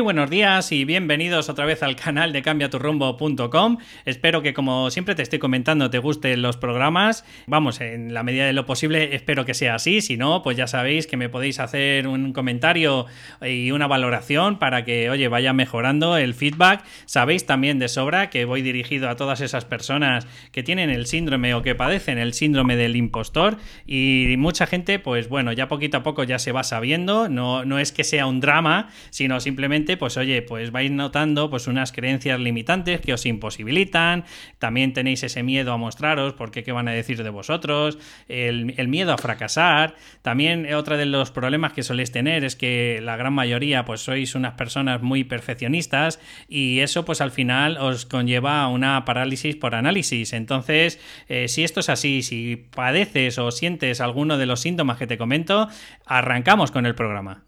buenos días y bienvenidos otra vez al canal de cambiaturrumbo.com. Espero que como siempre te estoy comentando te gusten los programas. Vamos, en la medida de lo posible espero que sea así. Si no, pues ya sabéis que me podéis hacer un comentario y una valoración para que, oye, vaya mejorando el feedback. Sabéis también de sobra que voy dirigido a todas esas personas que tienen el síndrome o que padecen el síndrome del impostor y mucha gente, pues bueno, ya poquito a poco ya se va sabiendo. No, no es que sea un drama, sino simplemente pues oye, pues vais notando pues unas creencias limitantes que os imposibilitan, también tenéis ese miedo a mostraros porque qué van a decir de vosotros, el, miedo a fracasar, también otro de los problemas que soléis tener es que la gran mayoría pues sois unas personas muy perfeccionistas y eso pues al final os conlleva a una parálisis por análisis, entonces eh, si esto es así, si padeces o sientes alguno de los síntomas que te comento, arrancamos con el programa.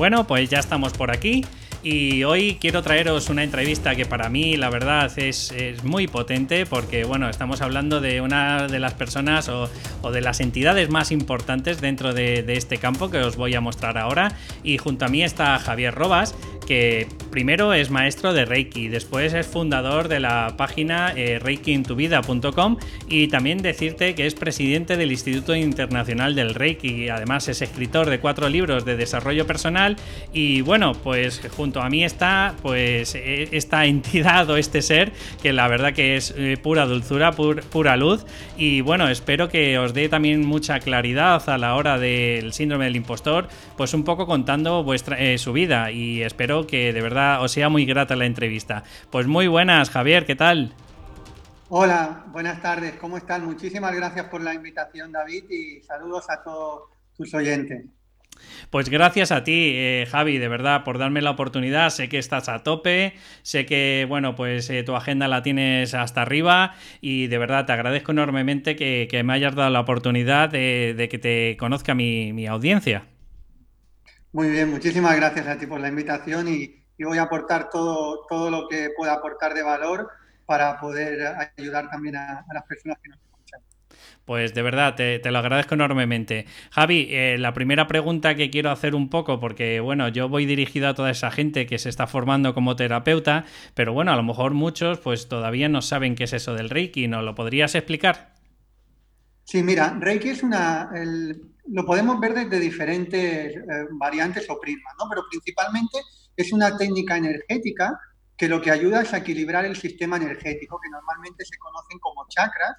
Bueno, pues ya estamos por aquí. Y hoy quiero traeros una entrevista que para mí la verdad es, muy potente porque bueno, estamos hablando de una de las personas o, de las entidades más importantes dentro de, de, este campo que os voy a mostrar ahora. Y junto a mí está Javier Robas, que primero es maestro de Reiki, después es fundador de la página eh, reikiintuvida.com y también decirte que es presidente del Instituto Internacional del Reiki, además es escritor de cuatro libros de desarrollo personal y bueno, pues junto a mí está pues e, esta entidad o este ser que la verdad que es eh, pura dulzura, pura luz. Y bueno, espero que os dé también mucha claridad a la hora del síndrome del impostor, pues un poco contando vuestra eh, su vida. Y espero que de verdad os sea muy grata la entrevista. Pues muy buenas, Javier, ¿qué tal? Hola, buenas tardes, ¿cómo están? Muchísimas gracias por la invitación, David, y saludos a todos tus oyentes. Pues gracias a ti, eh, Javi, de verdad, por darme la oportunidad. Sé que estás a tope, sé que, bueno, pues eh, tu agenda la tienes hasta arriba y de verdad te agradezco enormemente que, me hayas dado la oportunidad de, que te conozca mi audiencia. Muy bien, muchísimas gracias a ti por la invitación y, voy a aportar todo, todo lo que pueda aportar de valor para poder ayudar también a, las personas que nos escuchan. Pues de verdad, te, lo agradezco enormemente. Javi, eh, la primera pregunta que quiero hacer un poco, porque bueno, yo voy dirigido a toda esa gente que se está formando como terapeuta, pero bueno, a lo mejor muchos pues todavía no saben qué es eso del Reiki, ¿no lo podrías explicar? Sí, mira, Reiki es una, lo podemos ver desde diferentes eh, variantes o prismas, ¿no? Pero principalmente es una técnica energética que lo que ayuda es a equilibrar el sistema energético, que normalmente se conocen como chakras,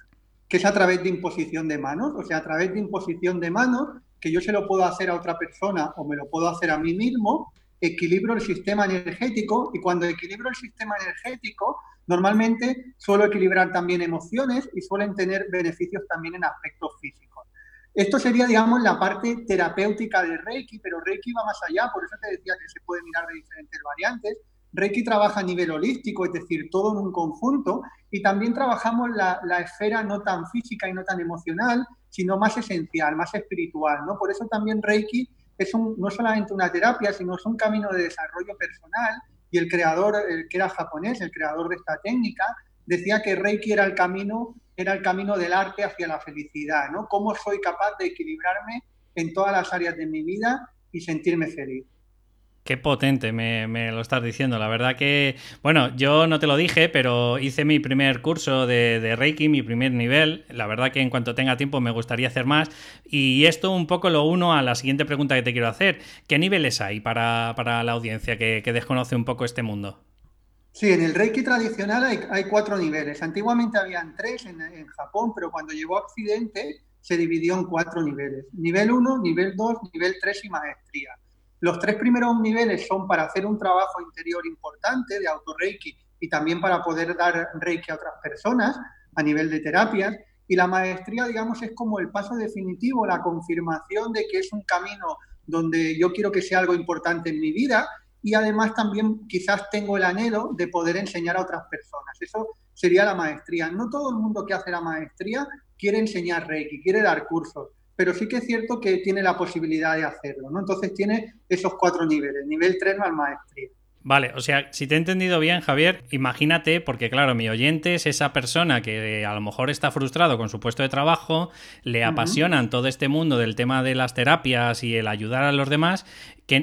que es a través de imposición de manos, o sea, a través de imposición de manos, que yo se lo puedo hacer a otra persona o me lo puedo hacer a mí mismo, equilibro el sistema energético y cuando equilibro el sistema energético, normalmente suelo equilibrar también emociones y suelen tener beneficios también en aspectos físicos. Esto sería, digamos, la parte terapéutica de Reiki, pero Reiki va más allá, por eso te decía que se puede mirar de diferentes variantes. Reiki trabaja a nivel holístico, es decir, todo en un conjunto, y también trabajamos la, esfera no tan física y no tan emocional, sino más esencial, más espiritual, ¿no? Por eso también Reiki es un, no solamente una terapia, sino es un camino de desarrollo personal y el creador, el que era japonés, el creador de esta técnica, decía que Reiki era el camino, era el camino del arte hacia la felicidad, ¿no? Cómo soy capaz de equilibrarme en todas las áreas de mi vida y sentirme feliz. Qué potente me, lo estás diciendo. La verdad que, bueno, yo no te lo dije, pero hice mi primer curso de, Reiki, mi primer nivel. La verdad que en cuanto tenga tiempo me gustaría hacer más. Y esto un poco lo uno a la siguiente pregunta que te quiero hacer. ¿Qué niveles hay para, la audiencia que, desconoce un poco este mundo? Sí, en el Reiki tradicional hay, cuatro niveles. Antiguamente habían tres en, en Japón, pero cuando llegó a Occidente se dividió en cuatro niveles. Nivel 1, nivel 2, nivel 3 y maestría. Los tres primeros niveles son para hacer un trabajo interior importante de auto-reiki y también para poder dar reiki a otras personas a nivel de terapias. Y la maestría, digamos, es como el paso definitivo, la confirmación de que es un camino donde yo quiero que sea algo importante en mi vida y además también quizás tengo el anhelo de poder enseñar a otras personas. Eso sería la maestría. No todo el mundo que hace la maestría quiere enseñar Reiki, quiere dar cursos pero sí que es cierto que tiene la posibilidad de hacerlo, ¿no? Entonces tiene esos cuatro niveles, nivel 3 no al maestría. Vale, o sea, si te he entendido bien, Javier, imagínate, porque claro, mi oyente es esa persona que a lo mejor está frustrado con su puesto de trabajo, le apasionan todo este mundo del tema de las terapias y el ayudar a los demás.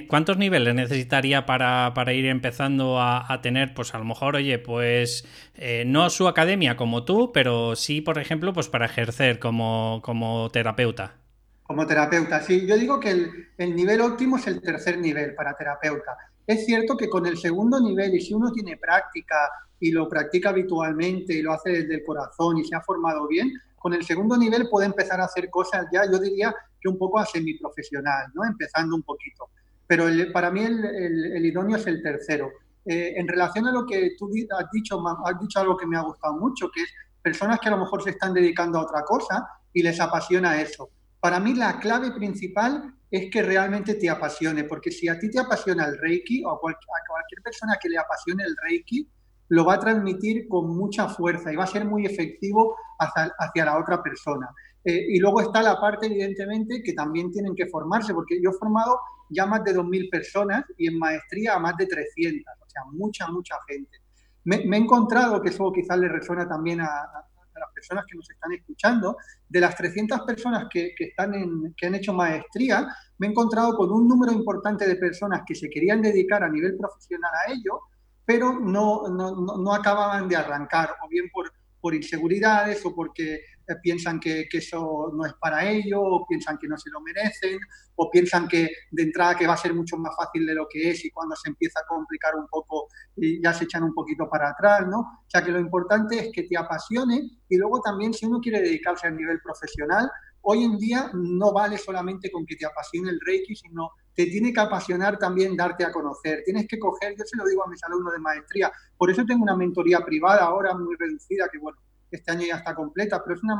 ¿Cuántos niveles necesitaría para, ir empezando a, tener, pues a lo mejor, oye, pues eh, no su academia como tú, pero sí, por ejemplo, pues para ejercer como, como terapeuta? Como terapeuta, sí. Yo digo que el, el nivel óptimo es el tercer nivel para terapeuta es cierto que con el segundo nivel, y si uno tiene práctica y lo practica habitualmente y lo hace desde el corazón y se ha formado bien, con el segundo nivel puede empezar a hacer cosas ya, yo diría que un poco a semiprofesional, ¿no? Empezando un poquito. Pero para mí el, idóneo es el tercero. Eh, en relación a lo que tú has dicho, has dicho algo que me ha gustado mucho, que es personas que a lo mejor se están dedicando a otra cosa y les apasiona eso. Para mí la clave principal es que realmente te apasione, porque si a ti te apasiona el Reiki o a, cualquier persona que le apasione el Reiki, lo va a transmitir con mucha fuerza y va a ser muy efectivo hacia, la otra persona. Eh, y luego está la parte, evidentemente, que también tienen que formarse, porque yo he formado ya más de 2.000 personas y en maestría a más de 300, o sea, mucha, mucha gente. Me, he encontrado, que eso quizás le resuena también a, las personas que nos están escuchando, de las 300 personas que, están en, que han hecho maestría, me he encontrado con un número importante de personas que se querían dedicar a nivel profesional a ello, pero no, no, no acababan de arrancar, o bien por, por inseguridades o porque piensan que, que, eso no es para ellos, o piensan que no se lo merecen, o piensan que de entrada que va a ser mucho más fácil de lo que es y cuando se empieza a complicar un poco ya se echan un poquito para atrás, ¿no? O sea que lo importante es que te apasione y luego también si uno quiere dedicarse a nivel profesional, hoy en día no vale solamente con que te apasione el Reiki, sino te tiene que apasionar también darte a conocer. Tienes que coger, yo se lo digo a mis alumnos de maestría, por eso tengo una mentoría privada ahora muy reducida, que bueno, este año ya está completa, pero es una,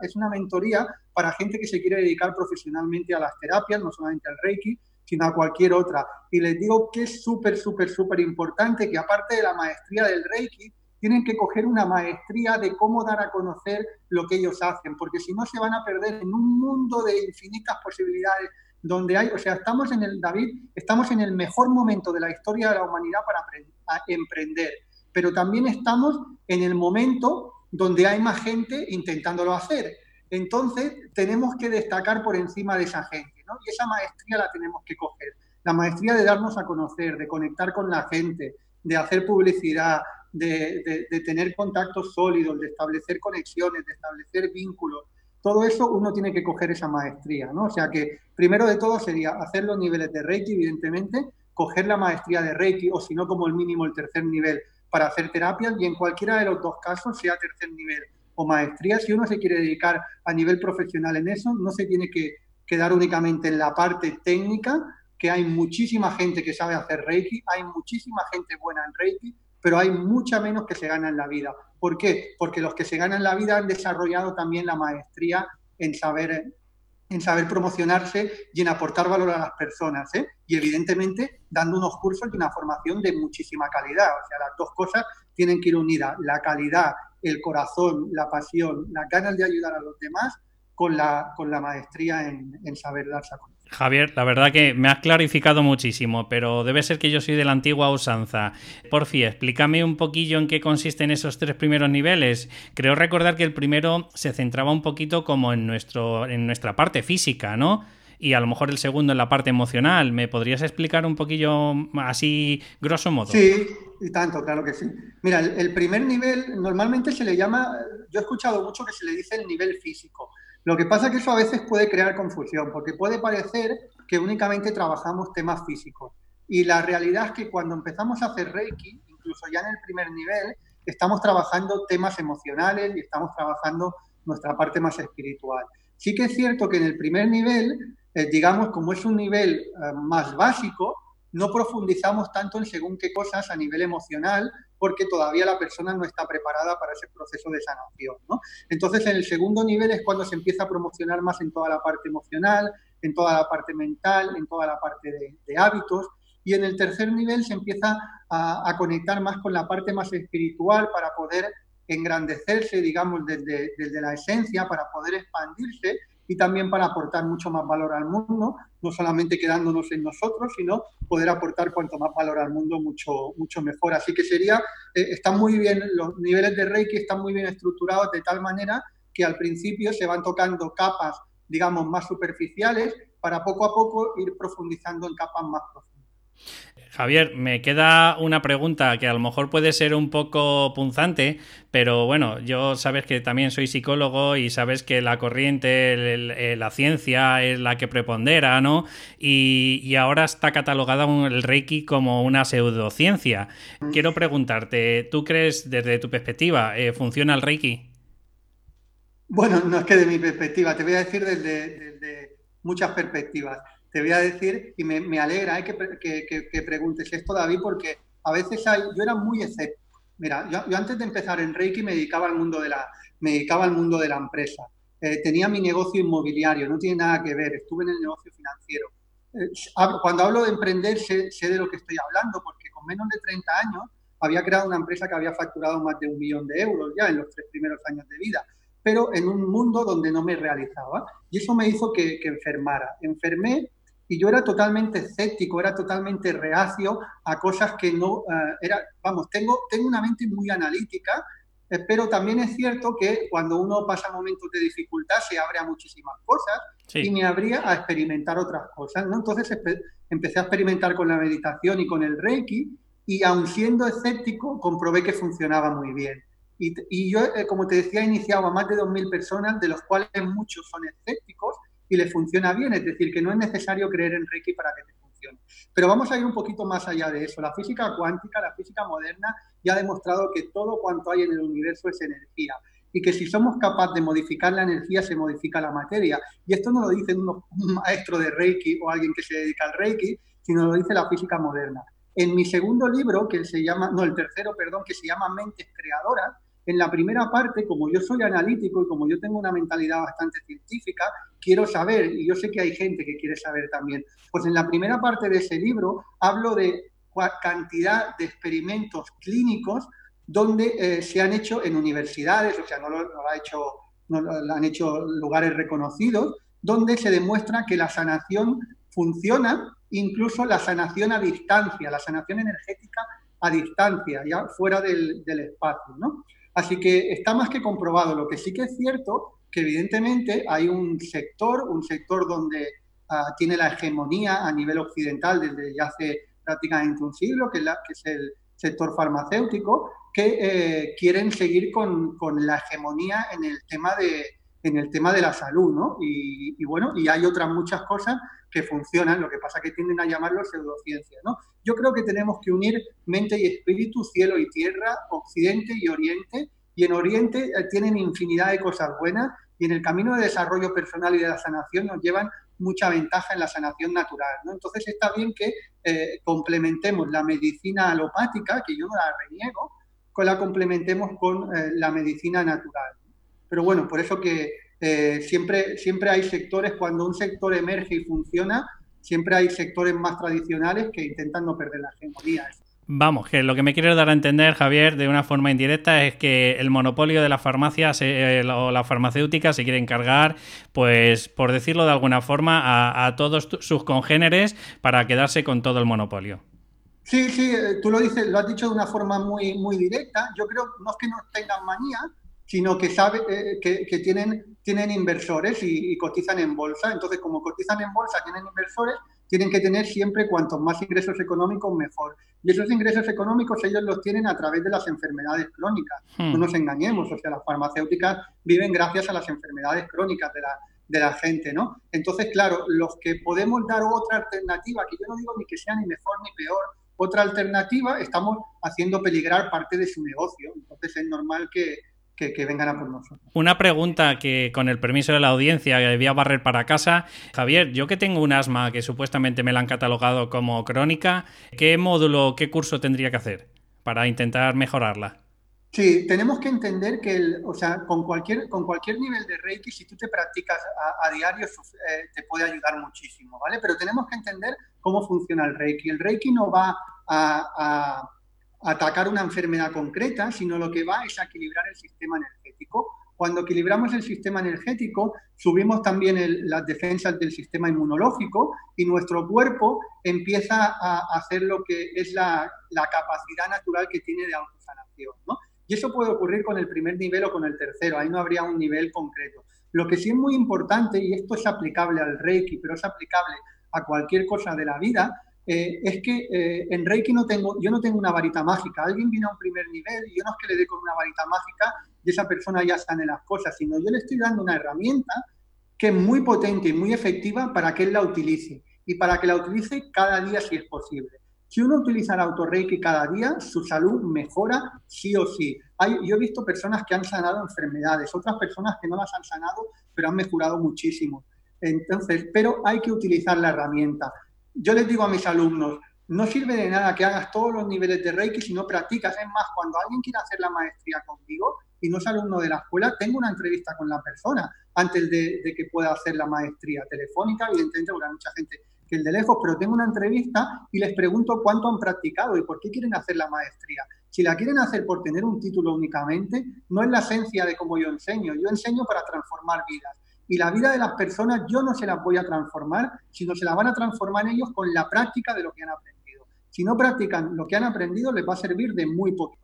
es una mentoría para gente que se quiere dedicar profesionalmente a las terapias, no solamente al Reiki, sino a cualquier otra. Y les digo que es súper, súper, súper importante que aparte de la maestría del Reiki, tienen que coger una maestría de cómo dar a conocer lo que ellos hacen, porque si no se van a perder en un mundo de infinitas posibilidades donde hay, o sea, estamos en el, David, estamos en el mejor momento de la historia de la humanidad para emprender, pero también estamos en el momento donde hay más gente intentándolo hacer. Entonces, tenemos que destacar por encima de esa gente, ¿no? Y esa maestría la tenemos que coger. La maestría de darnos a conocer, de conectar con la gente, de hacer publicidad, de, tener contactos sólidos, de establecer conexiones, de establecer vínculos. Todo eso uno tiene que coger esa maestría, ¿no? O sea que primero de todo sería hacer los niveles de Reiki, evidentemente, coger la maestría de Reiki o si no como el mínimo el tercer nivel para hacer terapias y en cualquiera de los dos casos, sea tercer nivel o maestría, si uno se quiere dedicar a nivel profesional en eso, no se tiene que quedar únicamente en la parte técnica, que hay muchísima gente que sabe hacer Reiki, hay muchísima gente buena en Reiki, pero hay mucha menos que se gana en la vida. ¿Por qué? Porque los que se ganan la vida han desarrollado también la maestría en saber, en saber promocionarse y en aportar valor a las personas. ¿eh? Y evidentemente dando unos cursos y una formación de muchísima calidad. O sea, las dos cosas tienen que ir unidas. La calidad, el corazón, la pasión, las ganas de ayudar a los demás con la, con la maestría en, en saber darse a conocer. Javier, la verdad que me has clarificado muchísimo, pero debe ser que yo soy de la antigua usanza. Por fin, explícame un poquillo en qué consisten esos tres primeros niveles. Creo recordar que el primero se centraba un poquito como en, nuestro, en nuestra parte física, ¿no? Y a lo mejor el segundo en la parte emocional. ¿Me podrías explicar un poquillo así, grosso modo? Sí, y tanto, claro que sí. Mira, el, el primer nivel normalmente se le llama, yo he escuchado mucho que se le dice el nivel físico lo que pasa es que eso a veces puede crear confusión, porque puede parecer que únicamente trabajamos temas físicos. Y la realidad es que cuando empezamos a hacer Reiki, incluso ya en el primer nivel, estamos trabajando temas emocionales y estamos trabajando nuestra parte más espiritual. Sí que es cierto que en el primer nivel, eh, digamos, como es un nivel eh, más básico, no profundizamos tanto en según qué cosas a nivel emocional, porque todavía la persona no está preparada para ese proceso de sanación. ¿no? Entonces, en el segundo nivel es cuando se empieza a promocionar más en toda la parte emocional, en toda la parte mental, en toda la parte de, hábitos. Y en el tercer nivel se empieza a, conectar más con la parte más espiritual para poder engrandecerse, digamos, desde, desde la esencia, para poder expandirse y también para aportar mucho más valor al mundo, no solamente quedándonos en nosotros, sino poder aportar cuanto más valor al mundo, mucho, mucho mejor. Así que sería, eh, están muy bien, los niveles de Reiki están muy bien estructurados de tal manera que al principio se van tocando capas, digamos, más superficiales para poco a poco ir profundizando en capas más profundas. Javier, me queda una pregunta que a lo mejor puede ser un poco punzante, pero bueno, yo sabes que también soy psicólogo y sabes que la corriente, eh, la ciencia es la que prepondera, ¿no? Y, ahora está catalogada el Reiki como una pseudociencia. Quiero preguntarte, ¿tú crees desde tu perspectiva, eh, funciona el Reiki? Bueno, no es que de mi perspectiva, te voy a decir desde muchas perspectivas te voy a decir, y me, alegra eh, que, preguntes esto, David, porque a veces hay, yo era muy escéptico. Mira, yo, antes de empezar en Reiki me dedicaba al mundo de la, me dedicaba al mundo de la empresa. Eh, tenía mi negocio inmobiliario, no tiene nada que ver, estuve en el negocio financiero. Eh, cuando hablo de emprender sé, sé, de lo que estoy hablando, porque con menos de 30 años había creado una empresa que había facturado más de un millón de euros ya en los tres primeros años de vida, pero en un mundo donde no me realizaba. Y eso me hizo que, que enfermara. Enfermé y yo era totalmente escéptico, era totalmente reacio a cosas que no eh, era, vamos, tengo, tengo una mente muy analítica, eh, pero también es cierto que cuando uno pasa momentos de dificultad se abre a muchísimas cosas y me abría a experimentar otras cosas, ¿no? Entonces empecé a experimentar con la meditación y con el Reiki y aun siendo escéptico comprobé que funcionaba muy bien. Y, y yo, eh, como te decía, he iniciado a más de 2.000 personas, de los cuales muchos son escépticos, y le funciona bien, es decir, que no es necesario creer en Reiki para que te funcione. Pero vamos a ir un poquito más allá de eso. La física cuántica, la física moderna, ya ha demostrado que todo cuanto hay en el universo es energía y que si somos capaces de modificar la energía, se modifica la materia. Y esto no lo dice un maestro de Reiki o alguien que se dedica al Reiki, sino lo dice la física moderna. En mi segundo libro, que se llama, no, el tercero, perdón, que se llama Mentes Creadoras, en la primera parte, como yo soy analítico y como yo tengo una mentalidad bastante científica, quiero saber, y yo sé que hay gente que quiere saber también, pues en la primera parte de ese libro hablo de cantidad de experimentos clínicos donde eh, se han hecho en universidades, o sea, no lo, ha hecho, no lo han hecho lugares reconocidos, donde se demuestra que la sanación funciona, incluso la sanación a distancia, la sanación energética a distancia, ya fuera del espacio, ¿no? Así que está más que comprobado. Lo que sí que es cierto, que evidentemente hay un sector, un sector donde ah, tiene la hegemonía a nivel occidental desde ya hace prácticamente un siglo, que, es el sector farmacéutico, que eh, quieren seguir con, la hegemonía en el tema de, en el tema de la salud, ¿no? Y, bueno, y hay otras muchas cosas que funcionan, lo que pasa que tienden a llamarlo pseudociencia, ¿no? Yo creo que tenemos que unir mente y espíritu, cielo y tierra, occidente y oriente, y en oriente eh, tienen infinidad de cosas buenas, y en el camino de desarrollo personal y de la sanación nos llevan mucha ventaja en la sanación natural, ¿no? Entonces está bien que eh, complementemos la medicina alopática, que yo no la reniego, con la complementemos con eh, la medicina natural. Pero bueno, por eso que eh, siempre, siempre hay sectores, cuando un sector emerge y funciona, siempre hay sectores más tradicionales que intentan no perder la hegemonía. Vamos, que lo que me quieres dar a entender, Javier, de una forma indirecta, es que el monopolio de las farmacias eh, o la farmacéutica se quiere encargar, pues, por decirlo de alguna forma, a, todos sus congéneres para quedarse con todo el monopolio. Sí, sí, eh, tú lo dices, lo has dicho de una forma muy, muy directa. Yo creo no es que no tengan manía, sino que sabe eh, que, tienen, tienen inversores y, cotizan en bolsa. Entonces, como cotizan en bolsa, tienen inversores, tienen que tener siempre cuantos más ingresos económicos, mejor. Y esos ingresos económicos ellos los tienen a través de las enfermedades crónicas. Hmm. No nos engañemos, o sea, las farmacéuticas viven gracias a las enfermedades crónicas de la, de la gente, ¿no? Entonces, claro, los que podemos dar otra alternativa, que yo no digo ni que sea ni mejor ni peor, otra alternativa, estamos haciendo peligrar parte de su negocio. Entonces es normal que, que, vengan a por nosotros. Una pregunta que con el permiso de la audiencia debía barrer para casa. Javier, yo que tengo un asma que supuestamente me la han catalogado como crónica, ¿qué módulo, qué curso tendría que hacer para intentar mejorarla? Sí, tenemos que entender que, o sea, con cualquier, con cualquier nivel de Reiki, si tú te practicas a, diario, eh, te puede ayudar muchísimo, ¿vale? Pero tenemos que entender cómo funciona el Reiki. El Reiki no va a atacar una enfermedad concreta, sino lo que va es a equilibrar el sistema energético. Cuando equilibramos el sistema energético, subimos también las defensas del sistema inmunológico y nuestro cuerpo empieza a hacer lo que es la, capacidad natural que tiene de autosanación. ¿no? Y eso puede ocurrir con el primer nivel o con el tercero, ahí no habría un nivel concreto. Lo que sí es muy importante, y esto es aplicable al Reiki, pero es aplicable a cualquier cosa de la vida, eh, es que eh, en Reiki no tengo, yo no tengo una varita mágica. Alguien viene a un primer nivel y yo no es que le dé con una varita mágica y esa persona ya sane las cosas, sino yo le estoy dando una herramienta que es muy potente y muy efectiva para que él la utilice y para que la utilice cada día si es posible. Si uno utiliza el auto-reiki cada día, su salud mejora sí o sí. Hay, yo he visto personas que han sanado enfermedades, otras personas que no las han sanado, pero han mejorado muchísimo. Entonces, pero hay que utilizar la herramienta yo les digo a mis alumnos, no sirve de nada que hagas todos los niveles de Reiki si no practicas. Es más, cuando alguien quiere hacer la maestría conmigo y no es alumno de la escuela, tengo una entrevista con la persona antes de, que pueda hacer la maestría telefónica. Evidentemente, porque hay mucha gente que es de lejos, pero tengo una entrevista y les pregunto cuánto han practicado y por qué quieren hacer la maestría. Si la quieren hacer por tener un título únicamente, no es la esencia de cómo yo enseño. Yo enseño para transformar vidas. Y la vida de las personas yo no se las voy a transformar, sino se las van a transformar ellos con la práctica de lo que han aprendido. Si no practican lo que han aprendido, les va a servir de muy poco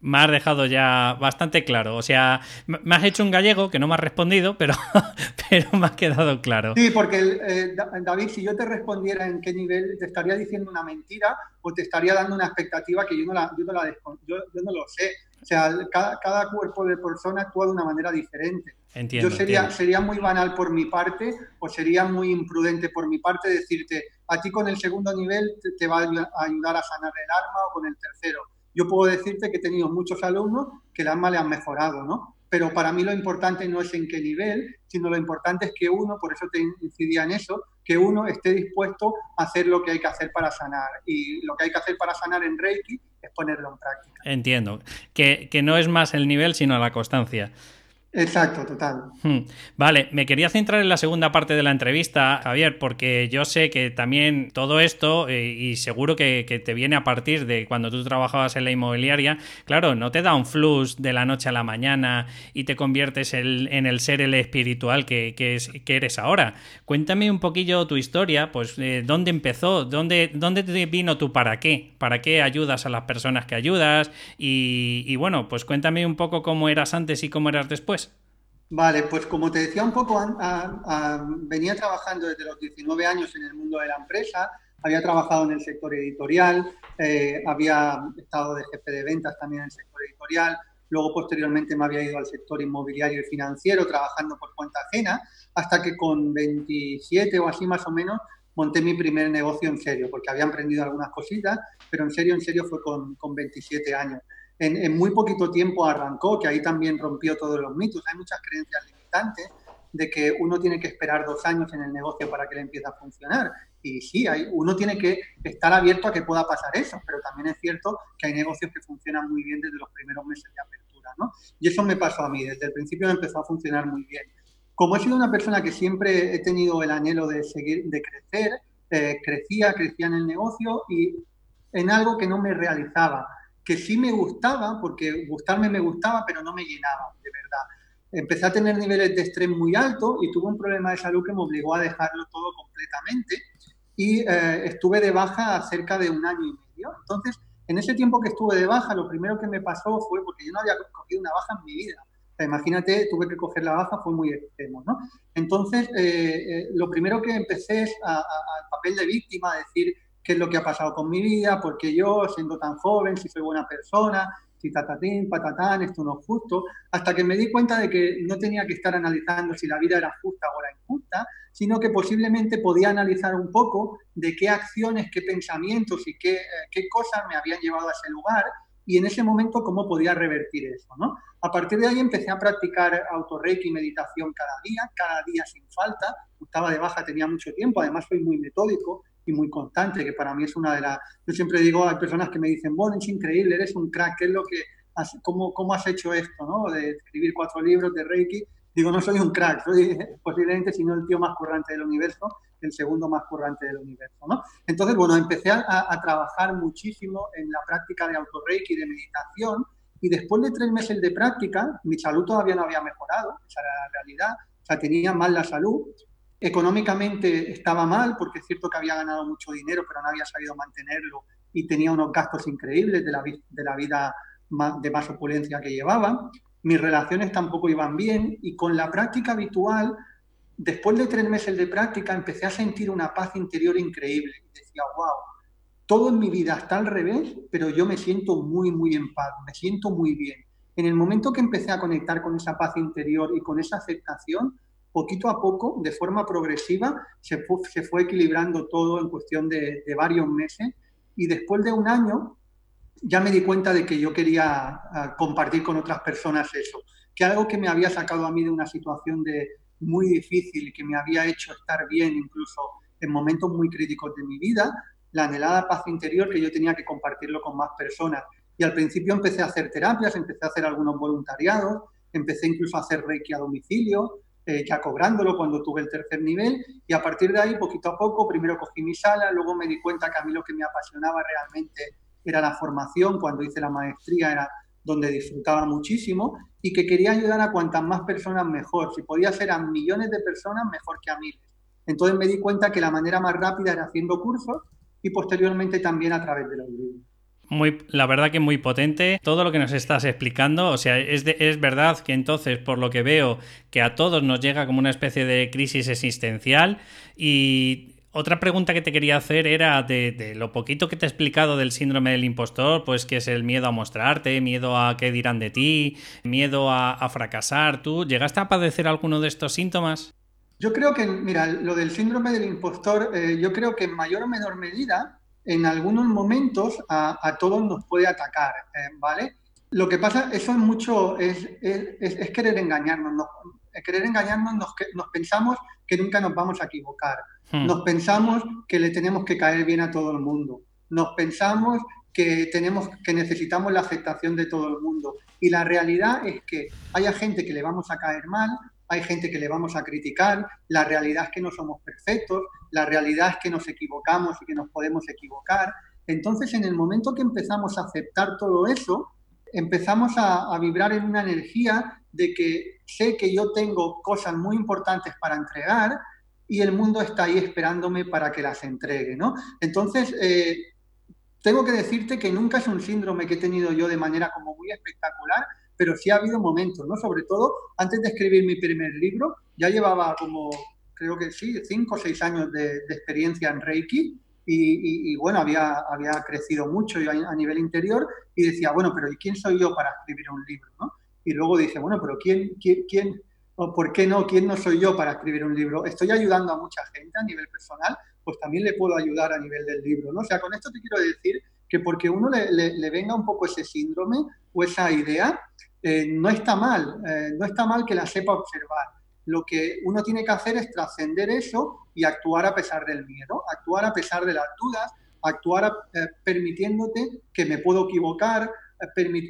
me has dejado ya bastante claro. O sea, me has hecho un gallego que no me has respondido, pero, pero me ha quedado claro. Sí, porque eh, David, si yo te respondiera en qué nivel, te estaría diciendo una mentira o te estaría dando una expectativa que yo no, la, yo no, la yo, yo no lo sé. O sea, cada, cada, cuerpo de persona actúa de una manera diferente. Entiendo, yo sería, sería muy banal por mi parte o sería muy imprudente por mi parte decirte, a ti con el segundo nivel te, te va a ayudar a sanar el alma o con el tercero yo puedo decirte que he tenido muchos alumnos que el alma le han mejorado, ¿no? Pero para mí lo importante no es en qué nivel, sino lo importante es que uno, por eso te incidía en eso, que uno esté dispuesto a hacer lo que hay que hacer para sanar. Y lo que hay que hacer para sanar en Reiki es ponerlo en práctica. Entiendo. Que, que no es más el nivel, sino la constancia. Exacto, total. Hmm. Vale, me quería centrar en la segunda parte de la entrevista, Javier, porque yo sé que también todo esto, eh, y seguro que, te viene a partir de cuando tú trabajabas en la inmobiliaria, claro, no te da un flux de la noche a la mañana y te conviertes en el ser el espiritual que, que eres ahora. Cuéntame un poquillo tu historia, pues eh, dónde empezó, dónde, dónde te vino tu para qué, para qué ayudas a las personas que ayudas, y bueno, pues cuéntame un poco cómo eras antes y cómo eras después. Vale, pues como te decía un poco, venía trabajando desde los 19 años en el mundo de la empresa, había trabajado en el sector editorial, eh, había estado de jefe de ventas también en el sector editorial, luego posteriormente me había ido al sector inmobiliario y financiero trabajando por cuenta ajena, hasta que con 27 o así más o menos monté mi primer negocio en serio, porque había emprendido algunas cositas, pero en serio, en serio fue con, con 27 años en, muy poquito tiempo arrancó, que ahí también rompió todos los mitos. Hay muchas creencias limitantes de que uno tiene que esperar dos años en el negocio para que le empiece a funcionar. Y sí, hay, uno tiene que estar abierto a que pueda pasar eso, pero también es cierto que hay negocios que funcionan muy bien desde los primeros meses de apertura, ¿no? Y eso me pasó a mí, desde el principio me empezó a funcionar muy bien. Como he sido una persona que siempre he tenido el anhelo de seguir, de crecer, eh, crecía, crecía en el negocio y en algo que no me realizaba que sí me gustaba, porque gustarme me gustaba, pero no me llenaba, de verdad. Empecé a tener niveles de estrés muy altos y tuve un problema de salud que me obligó a dejarlo todo completamente y eh, estuve de baja cerca de un año y medio. Entonces, en ese tiempo que estuve de baja, lo primero que me pasó fue, porque yo no había cogido una baja en mi vida, imagínate, tuve que coger la baja, fue muy extremo, ¿no? Entonces, eh, eh, lo primero que empecé es al papel de víctima, a decir, qué es lo que ha pasado con mi vida, porque yo, siendo tan joven, si soy buena persona, si tatatín, patatán, esto no es justo, hasta que me di cuenta de que no tenía que estar analizando si la vida era justa o era injusta, sino que posiblemente podía analizar un poco de qué acciones, qué pensamientos y qué, eh, qué cosas me habían llevado a ese lugar y en ese momento cómo podía revertir eso, ¿no? A partir de ahí empecé a practicar autorreiki y meditación cada día, cada día sin falta. Estaba de baja, tenía mucho tiempo, además soy muy metódico, y muy constante, que para mí es una de las... Yo siempre digo, hay personas que me dicen, bueno, es increíble, eres un crack, ¿qué es lo que... Has, cómo, ¿Cómo has hecho esto, no? De escribir cuatro libros de Reiki. Digo, no soy un crack, soy posiblemente, si no el tío más currante del universo, el segundo más currante del universo, ¿no? Entonces, bueno, empecé a, a trabajar muchísimo en la práctica de auto-reiki, de meditación, Y después de tres meses de práctica, mi salud todavía no había mejorado, esa era la realidad, o sea, tenía mal la salud, económicamente estaba mal, porque es cierto que había ganado mucho dinero, pero no había sabido mantenerlo y tenía unos gastos increíbles de la, de la vida de más opulencia que llevaba. Mis relaciones tampoco iban bien y con la práctica habitual, después de tres meses de práctica, empecé a sentir una paz interior increíble. decía, wow, todo en mi vida está al revés, pero yo me siento muy, muy en paz, me siento muy bien. En el momento que empecé a conectar con esa paz interior y con esa aceptación, poquito a poco, de forma progresiva, se fue, equilibrando todo en cuestión de, de, varios meses. Y después de un año, ya me di cuenta de que yo quería ah, compartir con otras personas eso, que algo que me había sacado a mí de una situación de muy difícil que me había hecho estar bien incluso en momentos muy críticos de mi vida, la anhelada paz interior que yo tenía que compartirlo con más personas. Y al principio empecé a hacer terapias, empecé a hacer algunos voluntariados, empecé incluso a hacer reiki a domicilio, eh, ya cobrándolo cuando tuve el tercer nivel. Y a partir de ahí, poquito a poco, primero cogí mi sala, luego me di cuenta que a mí lo que me apasionaba realmente era la formación, cuando hice la maestría era donde disfrutaba muchísimo y que quería ayudar a cuantas más personas mejor. Si podía ser a millones de personas, mejor que a miles. Entonces me di cuenta que la manera más rápida era haciendo cursos y posteriormente también a través de los libros. Muy, la verdad que muy potente todo lo que nos estás explicando. O sea, es, es verdad que entonces, por lo que veo, que a todos nos llega como una especie de crisis existencial. Y otra pregunta que te quería hacer era de, lo poquito que te he explicado del síndrome del impostor, pues que es el miedo a mostrarte, miedo a qué dirán de ti, miedo a, a fracasar. ¿Tú llegaste a padecer alguno de estos síntomas? Yo creo que, mira, lo del síndrome del impostor, eh, yo creo que en mayor o menor medida, en algunos momentos a, todos nos puede atacar, eh, ¿vale? Lo que pasa, eso es mucho, es, es, querer engañarnos. querer engañarnos nos, nos, pensamos que nunca nos vamos a equivocar. Hmm. Nos pensamos que le tenemos que caer bien a todo el mundo. Nos pensamos que, tenemos, que necesitamos la aceptación de todo el mundo. Y la realidad es que haya gente que le vamos a caer mal, hay gente que le vamos a criticar, la realidad es que no somos perfectos, la realidad es que nos equivocamos y que nos podemos equivocar. Entonces, en el momento que empezamos a aceptar todo eso, empezamos a, vibrar en una energía de que sé que yo tengo cosas muy importantes para entregar y el mundo está ahí esperándome para que las entregue, ¿no? Entonces, eh, tengo que decirte que nunca es un síndrome que he tenido yo de manera como muy espectacular, pero sí ha habido momentos, ¿no? Sobre todo, antes de escribir mi primer libro, ya llevaba como, creo que sí, cinco o seis años de, experiencia en Reiki y, bueno, había, había crecido mucho a, nivel interior y decía, bueno, pero ¿y quién soy yo para escribir un libro, no? Y luego dice, bueno, pero ¿quién, quién, o por qué no, quién no soy yo para escribir un libro? Estoy ayudando a mucha gente a nivel personal, pues también le puedo ayudar a nivel del libro, ¿no? O sea, con esto te quiero decir que porque uno le, le venga un poco ese síndrome o esa idea, eh, no está mal, eh, no está mal que la sepa observar. Lo que uno tiene que hacer es trascender eso y actuar a pesar del miedo, actuar a pesar de las dudas, actuar eh, permitiéndote que me puedo equivocar.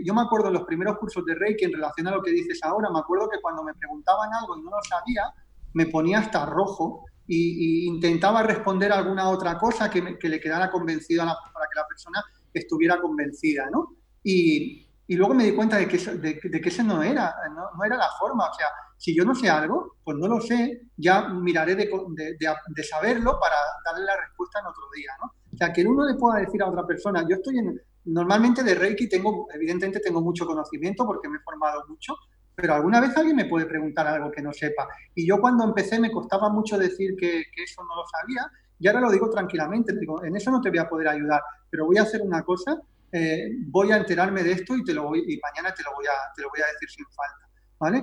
yo me acuerdo en los primeros cursos de Reiki en relación a lo que dices ahora, me acuerdo que cuando me preguntaban algo y no lo sabía, me ponía hasta rojo y, intentaba responder alguna otra cosa que, le quedara convencido para que la persona estuviera convencida, ¿no? Y, y luego me di cuenta de que, de, que ese no era, no, era la forma. O sea, si yo no sé algo, pues no lo sé, ya miraré de, de, saberlo para darle la respuesta en otro día, ¿no? O sea, que uno le pueda decir a otra persona, yo estoy en, normalmente de Reiki tengo, evidentemente tengo mucho conocimiento porque me he formado mucho, pero alguna vez alguien me puede preguntar algo que no sepa. Y yo cuando empecé me costaba mucho decir que, que eso no lo sabía, y ahora lo digo tranquilamente, digo, en eso no te voy a poder ayudar, pero voy a hacer una cosa eh, voy a enterarme de esto y, te lo voy, y mañana te lo, voy a, te lo voy a decir sin falta. ¿Vale?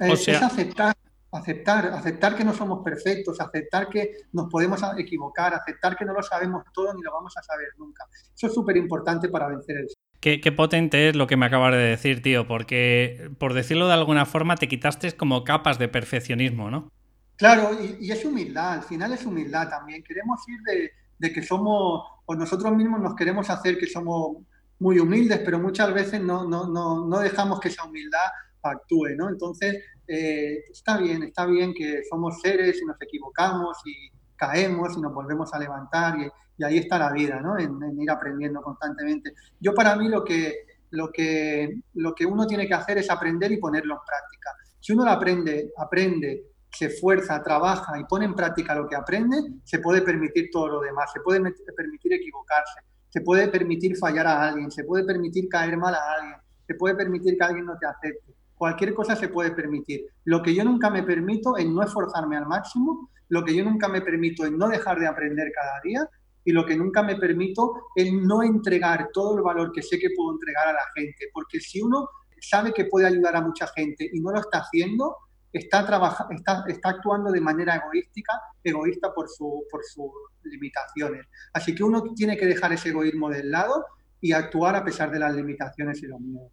Eh, es aceptar, aceptar, aceptar que no somos perfectos, aceptar que nos podemos equivocar, aceptar que no lo sabemos todo ni lo vamos a saber nunca. Eso es súper importante para vencer el Qué, qué, potente es lo que me acabas de decir, tío, porque por decirlo de alguna forma te quitaste como capas de perfeccionismo, ¿no? Claro, y, y es humildad, al final es humildad también. Queremos ir de, de que somos, o nosotros mismos nos queremos hacer que somos muy humildes, pero muchas veces no, no, no, no dejamos que esa humildad actúe, ¿no? Entonces, eh, está bien, está bien que somos seres y nos equivocamos y caemos y nos volvemos a levantar y, ahí está la vida, ¿no? En, ir aprendiendo constantemente. Yo para mí lo que, lo que, lo que uno tiene que hacer es aprender y ponerlo en práctica. Si uno lo aprende, aprende, se esfuerza, trabaja y pone en práctica lo que aprende, se puede permitir todo lo demás, se puede permitir equivocarse, se puede permitir fallar a alguien, se puede permitir caer mal a alguien, se puede permitir que alguien no te acepte. Cualquier cosa se puede permitir. Lo que yo nunca me permito es no esforzarme al máximo, lo que yo nunca me permito es no dejar de aprender cada día y lo que nunca me permito es no entregar todo el valor que sé que puedo entregar a la gente, porque si uno sabe que puede ayudar a mucha gente y no lo está haciendo, está, está, está actuando de manera egoística, egoísta por, su, por sus limitaciones. Así que uno tiene que dejar ese egoísmo del lado y actuar a pesar de las limitaciones y los miedos.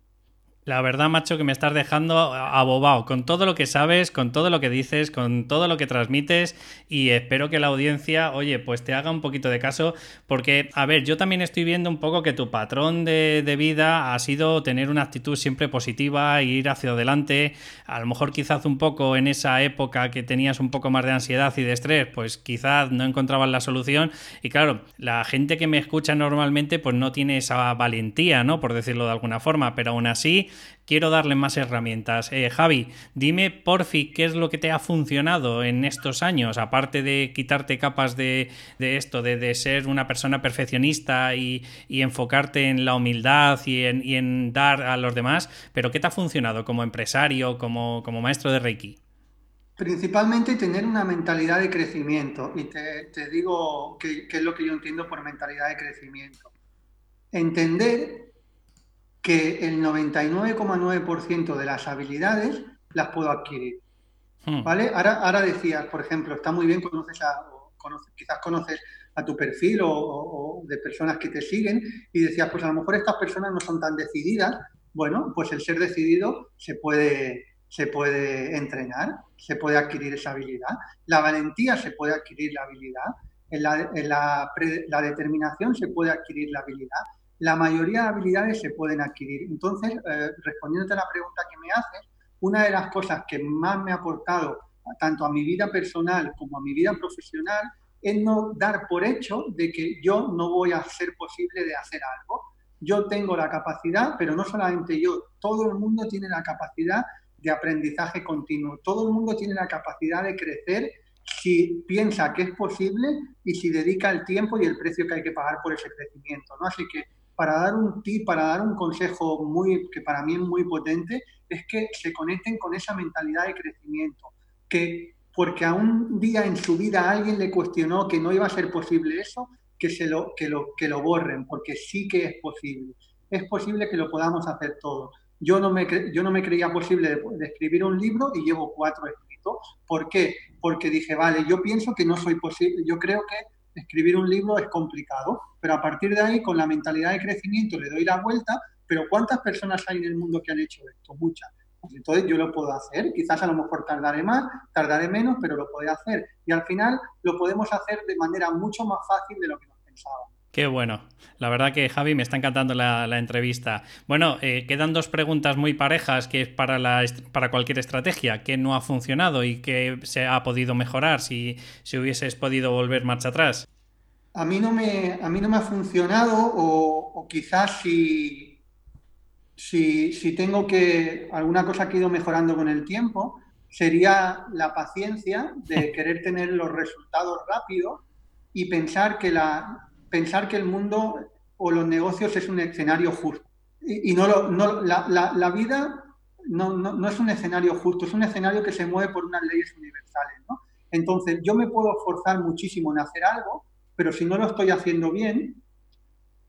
La verdad, macho, que me estás dejando abobado con todo lo que sabes, con todo lo que dices, con todo lo que transmites y espero que la audiencia, oye, pues te haga un poquito de caso porque, a ver, yo también estoy viendo un poco que tu patrón de, vida ha sido tener una actitud siempre positiva, ir hacia adelante, a lo mejor quizás un poco en esa época que tenías un poco más de ansiedad y de estrés, pues quizás no encontrabas la solución. Y claro, la gente que me escucha normalmente pues no tiene esa valentía, ¿no? Por decirlo de alguna forma, pero aún así quiero darle más herramientas. Eh, Javi, dime porfi qué es lo que te ha funcionado en estos años, aparte de quitarte capas de, esto, de, ser una persona perfeccionista y, enfocarte en la humildad y en, dar a los demás, pero ¿qué te ha funcionado como empresario, como, maestro de Reiki? Principalmente tener una mentalidad de crecimiento. Y te, digo qué es lo que yo entiendo por mentalidad de crecimiento. Entender que el 99,9% de las habilidades las puedo adquirir. Hmm. ¿Vale? Ahora, ahora decías, por ejemplo, está muy bien, conoces a, quizás conoces a tu perfil o, de personas que te siguen y decías, pues a lo mejor estas personas no son tan decididas. Bueno, pues el ser decidido se puede, se puede entrenar, se puede adquirir esa habilidad. La valentía se puede adquirir la habilidad. En la, la, la determinación se puede adquirir la habilidad la mayoría de habilidades se pueden adquirir. Entonces, eh, respondiéndote a la pregunta que me haces, una de las cosas que más me ha aportado tanto a mi vida personal como a mi vida profesional es no dar por hecho de que yo no voy a ser posible de hacer algo. Yo tengo la capacidad, pero no solamente yo, todo el mundo tiene la capacidad de aprendizaje continuo, todo el mundo tiene la capacidad de crecer si piensa que es posible y si dedica el tiempo y el precio que hay que pagar por ese crecimiento. ¿no? Así que para dar un tip, para dar un consejo muy, que para mí es muy potente, es que se conecten con esa mentalidad de crecimiento, que porque a un día en su vida alguien le cuestionó que no iba a ser posible eso, que, se lo, que, lo, que lo borren, porque sí que es posible. Es posible que lo podamos hacer todos. Yo no me, yo no me creía posible escribir un libro y llevo cuatro escritos. ¿Por qué? Porque dije, vale, yo pienso que no soy posible, yo creo que escribir un libro es complicado, pero a partir de ahí, con la mentalidad de crecimiento, le doy la vuelta, pero ¿cuántas personas hay en el mundo que han hecho esto? Muchas. Pues entonces yo lo puedo hacer, quizás a lo mejor tardaré más, tardaré menos, pero lo puedo hacer. Y al final lo podemos hacer de manera mucho más fácil de lo que nos pensábamos. Qué bueno. La verdad que Javi me está encantando la, entrevista. Bueno, eh, quedan dos preguntas muy parejas que es para, la, para cualquier estrategia. ¿Qué no ha funcionado y qué se ha podido mejorar si, si hubieses podido volver marcha atrás? A mí no me, a mí no me ha funcionado o, quizás si, si, si tengo que alguna cosa que he ido mejorando con el tiempo sería la paciencia de querer tener los resultados rápidos y pensar que la, pensar que el mundo o los negocios es un escenario justo. Y, no, lo, no la, la, vida no, no, no, es un escenario justo, es un escenario que se mueve por unas leyes universales. ¿no? Entonces, yo me puedo esforzar muchísimo en hacer algo, pero si no lo estoy haciendo bien,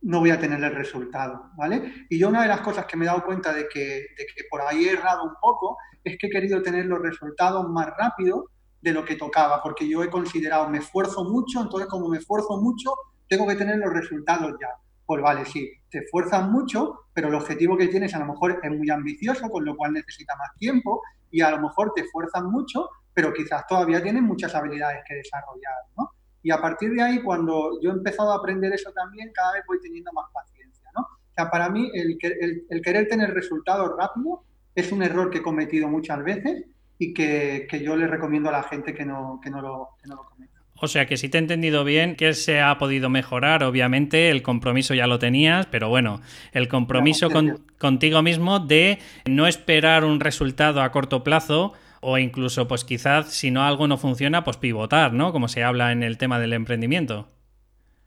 no voy a tener el resultado, ¿vale? Y yo una de las cosas que me he dado cuenta de que, de que por ahí he errado un poco es que he querido tener los resultados más rápido de lo que tocaba, porque yo he considerado, me esfuerzo mucho, entonces como me esfuerzo mucho, tengo que tener los resultados ya. Pues vale, sí, te esfuerzas mucho, pero el objetivo que tienes a lo mejor es muy ambicioso, con lo cual necesita más tiempo, y a lo mejor te esfuerzas mucho, pero quizás todavía tienes muchas habilidades que desarrollar, ¿no? Y a partir de ahí, cuando yo he empezado a aprender eso también, cada vez voy teniendo más paciencia, ¿no? O sea, para mí el, querer tener resultados rápidos es un error que he cometido muchas veces y que, que, yo le recomiendo a la gente que no, que no, lo, que no lo cometa. O sea que si te he entendido bien, que se ha podido mejorar, obviamente, el compromiso ya lo tenías, pero bueno, el compromiso contigo mismo de no esperar un resultado a corto plazo o incluso, pues quizás si no algo no funciona, pues pivotar, ¿no? Como se habla en el tema del emprendimiento.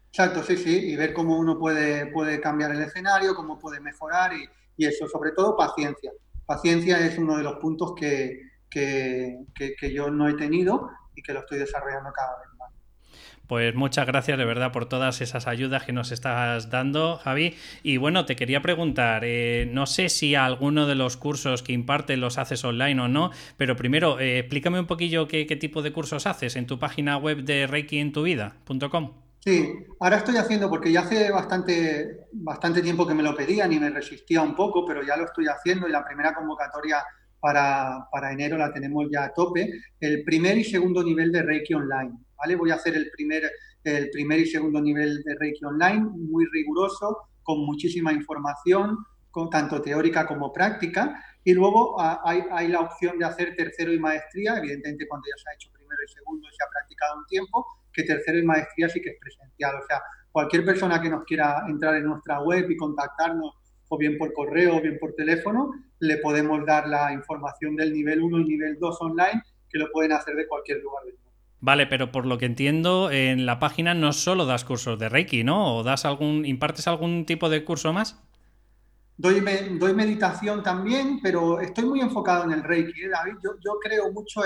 Exacto, sí, sí, y ver cómo uno puede, puede cambiar el escenario, cómo puede mejorar y, y eso, sobre todo paciencia. Paciencia es uno de los puntos que, que, que yo no he tenido y que lo estoy desarrollando cada vez. Pues muchas gracias de verdad por todas esas ayudas que nos estás dando, Javi. Y bueno, te quería preguntar, eh, no sé si alguno de los cursos que impartes los haces online o no, pero primero, eh, explícame un poquillo qué, tipo de cursos haces en tu página web de reikientuvida.com. Sí, ahora estoy haciendo, porque ya hace bastante, bastante tiempo que me lo pedían y me resistía un poco, pero ya lo estoy haciendo y la primera convocatoria para, para enero la tenemos ya a tope, el primer y segundo nivel de Reiki Online. ¿vale? Voy a hacer el primer, el primer y segundo nivel de Reiki Online, muy riguroso, con muchísima información, con, tanto teórica como práctica. Y luego ah, hay, hay, la opción de hacer tercero y maestría, evidentemente cuando ya se ha hecho primero y segundo y se ha practicado un tiempo, que tercero y maestría sí que es presencial. O sea, cualquier persona que nos quiera entrar en nuestra web y contactarnos, o bien por correo o bien por teléfono, le podemos dar la información del nivel 1 y nivel 2 online, que lo pueden hacer de cualquier lugar del mundo. Vale, pero por lo que entiendo, en la página no solo das cursos de Reiki, ¿no? ¿O das algún, impartes algún tipo de curso más? Doy, doy meditación también, pero estoy muy enfocado en el Reiki, ¿eh, David. Yo, creo mucho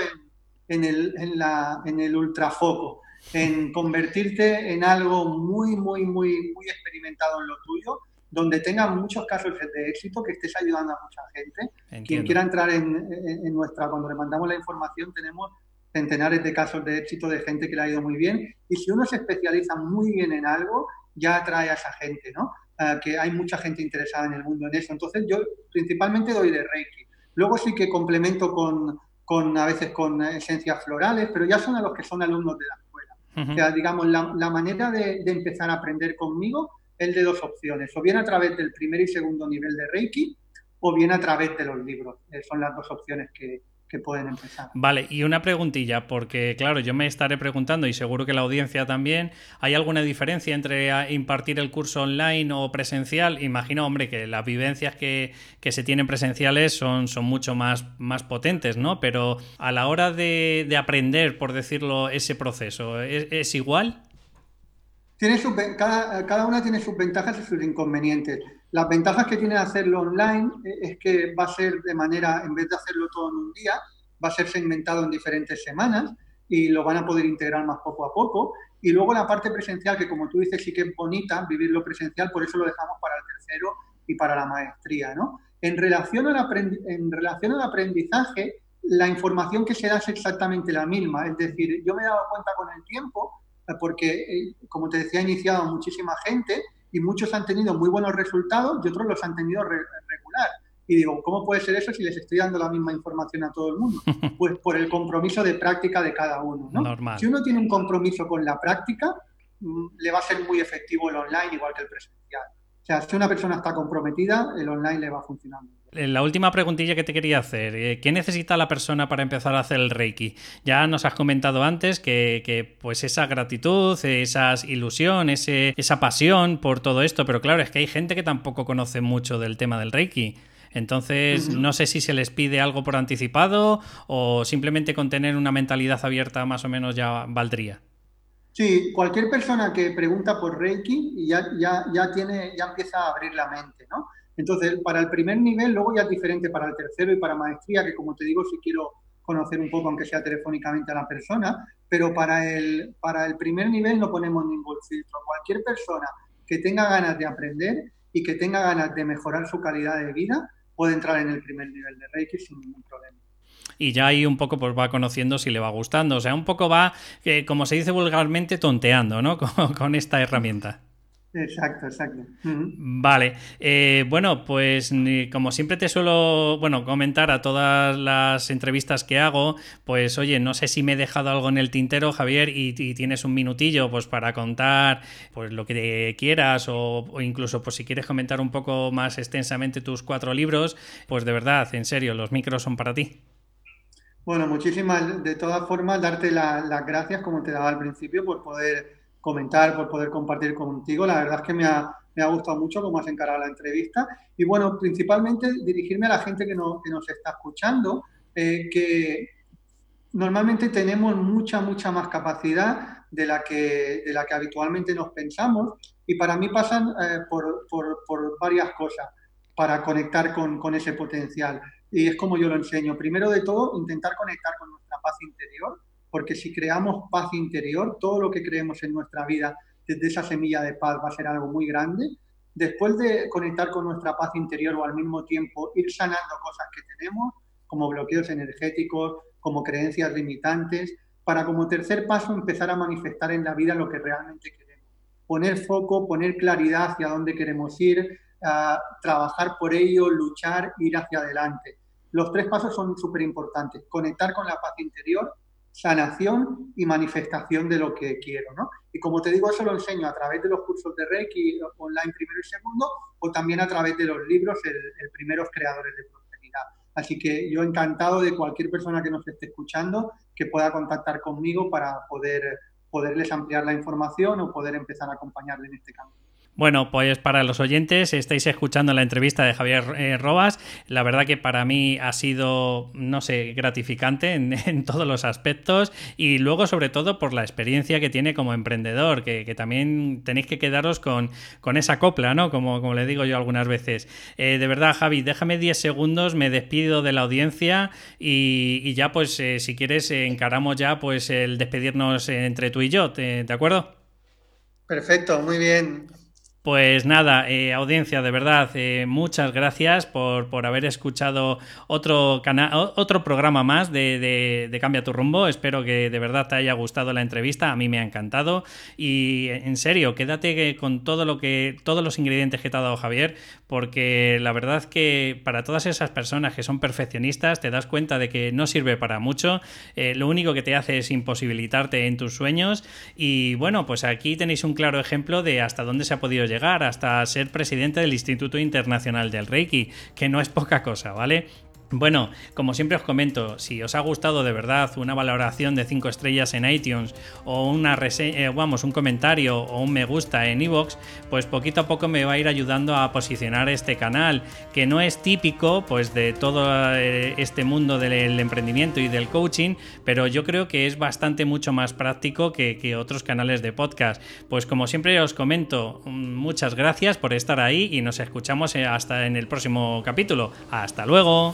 en, el, en, la, en el ultrafoco, en convertirte en algo muy, muy, muy, muy experimentado en lo tuyo, donde tengas muchos casos de éxito, que estés ayudando a mucha gente. Quien quiera entrar en, en nuestra, cuando le mandamos la información, tenemos centenares de casos de éxito de gente que le ha ido muy bien. Y si uno se especializa muy bien en algo, ya atrae a esa gente, ¿no? Ah, que hay mucha gente interesada en el mundo en eso. Entonces yo principalmente doy de Reiki. Luego sí que complemento con, con a veces con esencias florales, pero ya son a los que son alumnos de la escuela. O sea, digamos, la, la manera de, de, empezar a aprender conmigo es de dos opciones, o bien a través del primer y segundo nivel de Reiki, o bien a través de los libros. Eh, son las dos opciones que, que pueden empezar. Vale, y una preguntilla, porque claro, yo me estaré preguntando y seguro que la audiencia también, ¿hay alguna diferencia entre impartir el curso online o presencial? Imagino, hombre, que las vivencias que, se tienen presenciales son, son mucho más, más potentes, ¿no? Pero a la hora de, aprender, por decirlo, ese proceso, ¿es, igual? Tiene cada, cada una tiene sus ventajas y sus inconvenientes. Las ventajas que tiene hacerlo online es que va a ser de manera, en vez de hacerlo todo en un día, va a ser segmentado en diferentes semanas y lo van a poder integrar más poco a poco. Y luego la parte presencial, que como tú dices, sí que es bonita vivirlo presencial, por eso lo dejamos para el tercero y para la maestría. ¿no? En, relación al en relación al aprendizaje, la información que se da es exactamente la misma. Es decir, yo me he dado cuenta con el tiempo, porque, eh, como te decía, ha iniciado muchísima gente y muchos han tenido muy buenos resultados y otros los han tenido regular. Y digo, ¿cómo puede ser eso si les estoy dando la misma información a todo el mundo? Pues por el compromiso de práctica de cada uno. ¿no? Si uno tiene un compromiso con la práctica, mm, le va a ser muy efectivo el online igual que el presencial. O sea, si una persona está comprometida, el online le va eh, la última preguntilla que te quería hacer, eh, ¿qué necesita la persona para empezar a hacer el Reiki? Ya nos has comentado antes que, pues esa gratitud, esa ilusión, esa pasión por todo esto, pero claro, es que hay gente que tampoco conoce mucho del tema del Reiki. Entonces, no sé si se les pide algo por anticipado o simplemente con tener una mentalidad abierta más o menos ya valdría. Sí, cualquier persona que pregunta por Reiki ya, ya, ya, tiene, ya empieza a abrir la mente, ¿no? Entonces, para el primer nivel, luego ya es diferente para el tercero y para maestría, que como te digo, si quiero conocer un poco, aunque sea telefónicamente a la persona, pero para el, para el primer nivel no ponemos ningún filtro. Cualquier persona que tenga ganas de aprender y que tenga ganas de mejorar su calidad de vida puede entrar en el primer nivel de Reiki sin ningún problema y ya ahí un poco pues va conociendo si le va gustando. O sea, un poco va, eh, como se dice vulgarmente, tonteando, ¿no? con esta herramienta. Exacto, exacto. Vale, eh, bueno, pues como siempre te suelo, bueno, comentar a todas las entrevistas que hago, pues oye, no sé si me he dejado algo en el tintero, Javier, y, tienes un minutillo, pues para contar, pues lo que quieras o, o, incluso, pues si quieres comentar un poco más extensamente tus cuatro libros, pues de verdad, en serio, los micros son para ti. Bueno, muchísimas, de todas formas, darte las gracias, como te daba al principio, por poder comentar, por poder compartir contigo. La verdad es que me ha, me ha gustado mucho cómo has encarado la entrevista. Y bueno, principalmente dirigirme a la gente que, que nos está escuchando, eh, que normalmente tenemos mucha, mucha más capacidad de la que, de la que habitualmente nos pensamos y para mí pasan eh, por, por, por, varias cosas para conectar con, con, ese potencial. Y es como yo lo enseño. Primero de todo, intentar conectar con nuestra paz interior, porque si creamos paz interior, todo lo que creemos en nuestra vida desde esa semilla de paz va a ser algo muy grande. Después de conectar con nuestra paz interior o al mismo tiempo ir sanando cosas que tenemos, como bloqueos energéticos, como creencias limitantes, para como tercer paso empezar a manifestar en la vida lo que realmente queremos. Poner foco, poner claridad hacia dónde queremos ir, trabajar por ello, luchar, ir hacia adelante. Los tres pasos son súper importantes. Conectar con la paz interior, sanación y manifestación de lo que quiero. ¿no? Y como te digo, eso lo enseño a través de los cursos de Reiki online primero y segundo, o también a través de los libros, el, el Primeros Creadores de Prosperidad. Así que yo encantado de cualquier persona que nos esté escuchando que pueda contactar conmigo para poder poderles ampliar la información o poder empezar a acompañarle en este camino. Bueno, pues para los oyentes, estáis escuchando la entrevista de Javier eh, Robas. La verdad que para mí ha sido, no sé, gratificante en, todos los aspectos y luego sobre todo por la experiencia que tiene como emprendedor, que, también tenéis que quedaros con, con, esa copla, ¿no? Como, como le digo yo algunas veces. Eh, de verdad, Javi, déjame 10 segundos, me despido de la audiencia y, ya pues eh, si quieres encaramos ya pues el despedirnos entre tú y yo, ¿de acuerdo? Perfecto, muy bien. Pues nada, eh, audiencia, de verdad, eh, muchas gracias por, por, haber escuchado otro, otro programa más de, de, Cambia tu rumbo. Espero que de verdad te haya gustado la entrevista. A mí me ha encantado. Y en serio, quédate con todo lo que, todos los ingredientes que te ha dado Javier, porque la verdad que para todas esas personas que son perfeccionistas, te das cuenta de que no sirve para mucho. Eh, lo único que te hace es imposibilitarte en tus sueños. Y bueno, pues aquí tenéis un claro ejemplo de hasta dónde se ha podido llegar hasta ser presidente del Instituto Internacional del Reiki, que no es poca cosa, ¿vale? Bueno, como siempre os comento, si os ha gustado de verdad una valoración de 5 estrellas en iTunes o una eh, vamos, un comentario o un me gusta en iVoox, pues poquito a poco me va a ir ayudando a posicionar este canal, que no es típico pues de todo eh, este mundo del emprendimiento y del coaching, pero yo creo que es bastante mucho más práctico que, que otros canales de podcast. Pues como siempre os comento, mm, muchas gracias por estar ahí y nos escuchamos eh, hasta en el próximo capítulo. Hasta luego.